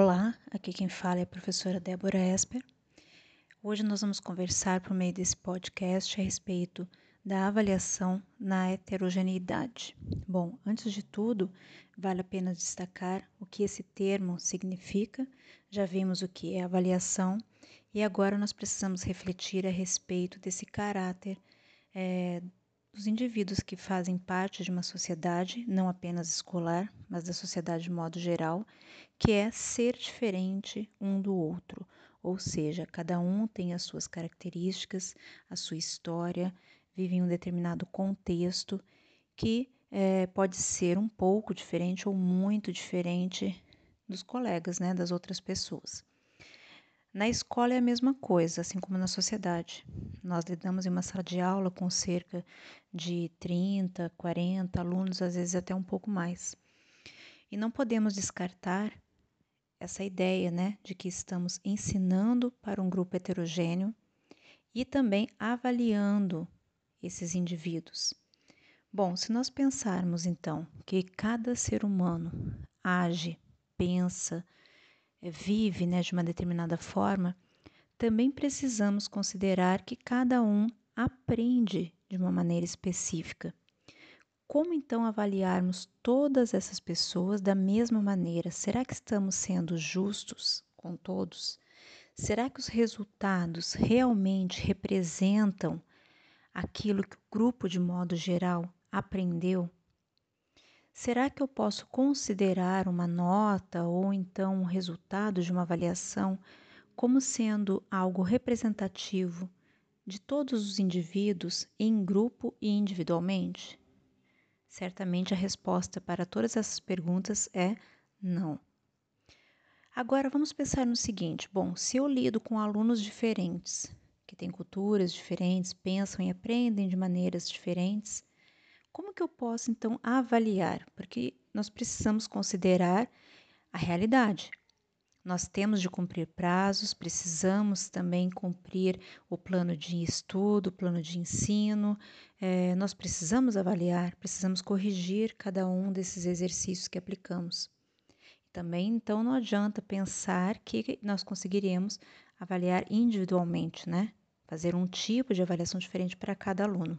Olá, aqui quem fala é a professora Débora Esper. Hoje nós vamos conversar por meio desse podcast a respeito da avaliação na heterogeneidade. Bom, antes de tudo, vale a pena destacar o que esse termo significa. Já vimos o que é avaliação e agora nós precisamos refletir a respeito desse caráter é, dos indivíduos que fazem parte de uma sociedade, não apenas escolar, mas da sociedade de modo geral, que é ser diferente um do outro, ou seja, cada um tem as suas características, a sua história, vive em um determinado contexto que é, pode ser um pouco diferente ou muito diferente dos colegas, né, das outras pessoas. Na escola é a mesma coisa, assim como na sociedade. Nós lidamos em uma sala de aula com cerca de 30, 40 alunos, às vezes até um pouco mais. E não podemos descartar essa ideia, né, de que estamos ensinando para um grupo heterogêneo e também avaliando esses indivíduos. Bom, se nós pensarmos então que cada ser humano age, pensa, vive né, de uma determinada forma, também precisamos considerar que cada um aprende de uma maneira específica. Como então avaliarmos todas essas pessoas da mesma maneira? Será que estamos sendo justos com todos? Será que os resultados realmente representam aquilo que o grupo, de modo geral, aprendeu? Será que eu posso considerar uma nota ou então um resultado de uma avaliação como sendo algo representativo de todos os indivíduos em grupo e individualmente? Certamente a resposta para todas essas perguntas é não. Agora vamos pensar no seguinte: bom, se eu lido com alunos diferentes, que têm culturas diferentes, pensam e aprendem de maneiras diferentes, como que eu posso então avaliar? Porque nós precisamos considerar a realidade. Nós temos de cumprir prazos, precisamos também cumprir o plano de estudo, o plano de ensino. É, nós precisamos avaliar, precisamos corrigir cada um desses exercícios que aplicamos. Também, então, não adianta pensar que nós conseguiremos avaliar individualmente, né? Fazer um tipo de avaliação diferente para cada aluno.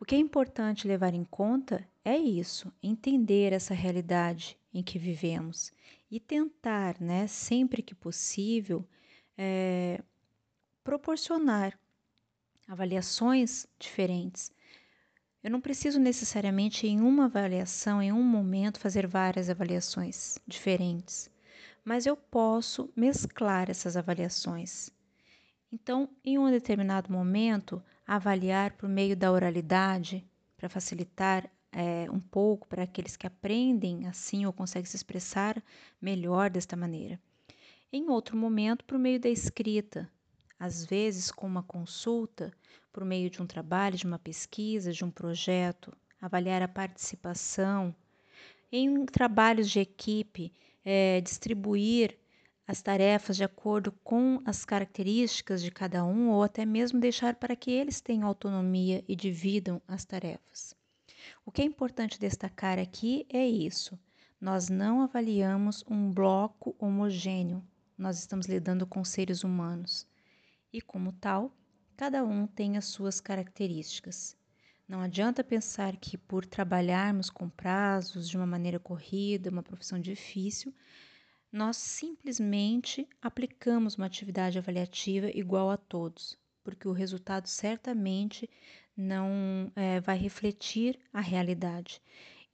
O que é importante levar em conta é isso, entender essa realidade em que vivemos e tentar, né, sempre que possível, é, proporcionar avaliações diferentes. Eu não preciso necessariamente em uma avaliação, em um momento, fazer várias avaliações diferentes, mas eu posso mesclar essas avaliações. Então, em um determinado momento, avaliar por meio da oralidade, para facilitar é, um pouco para aqueles que aprendem assim ou conseguem se expressar melhor desta maneira. Em outro momento, por meio da escrita, às vezes com uma consulta, por meio de um trabalho, de uma pesquisa, de um projeto, avaliar a participação. Em trabalhos de equipe, é, distribuir as tarefas de acordo com as características de cada um ou até mesmo deixar para que eles tenham autonomia e dividam as tarefas. O que é importante destacar aqui é isso: nós não avaliamos um bloco homogêneo, nós estamos lidando com seres humanos e, como tal, cada um tem as suas características. Não adianta pensar que, por trabalharmos com prazos de uma maneira corrida, uma profissão difícil, nós simplesmente aplicamos uma atividade avaliativa igual a todos, porque o resultado certamente não é, vai refletir a realidade.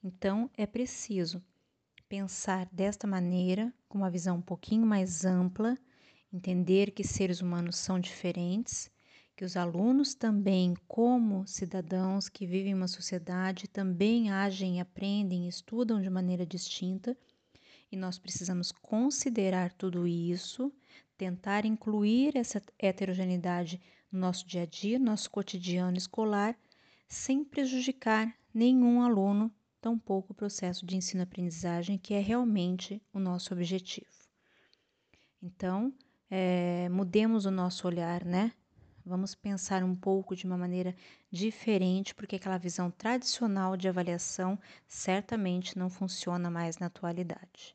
Então, é preciso pensar desta maneira, com uma visão um pouquinho mais ampla, entender que seres humanos são diferentes, que os alunos também, como cidadãos que vivem em uma sociedade, também agem, aprendem, estudam de maneira distinta e nós precisamos considerar tudo isso, tentar incluir essa heterogeneidade no nosso dia a dia, nosso cotidiano escolar, sem prejudicar nenhum aluno, tampouco o processo de ensino-aprendizagem, que é realmente o nosso objetivo. Então, é, mudemos o nosso olhar, né? Vamos pensar um pouco de uma maneira diferente, porque aquela visão tradicional de avaliação certamente não funciona mais na atualidade.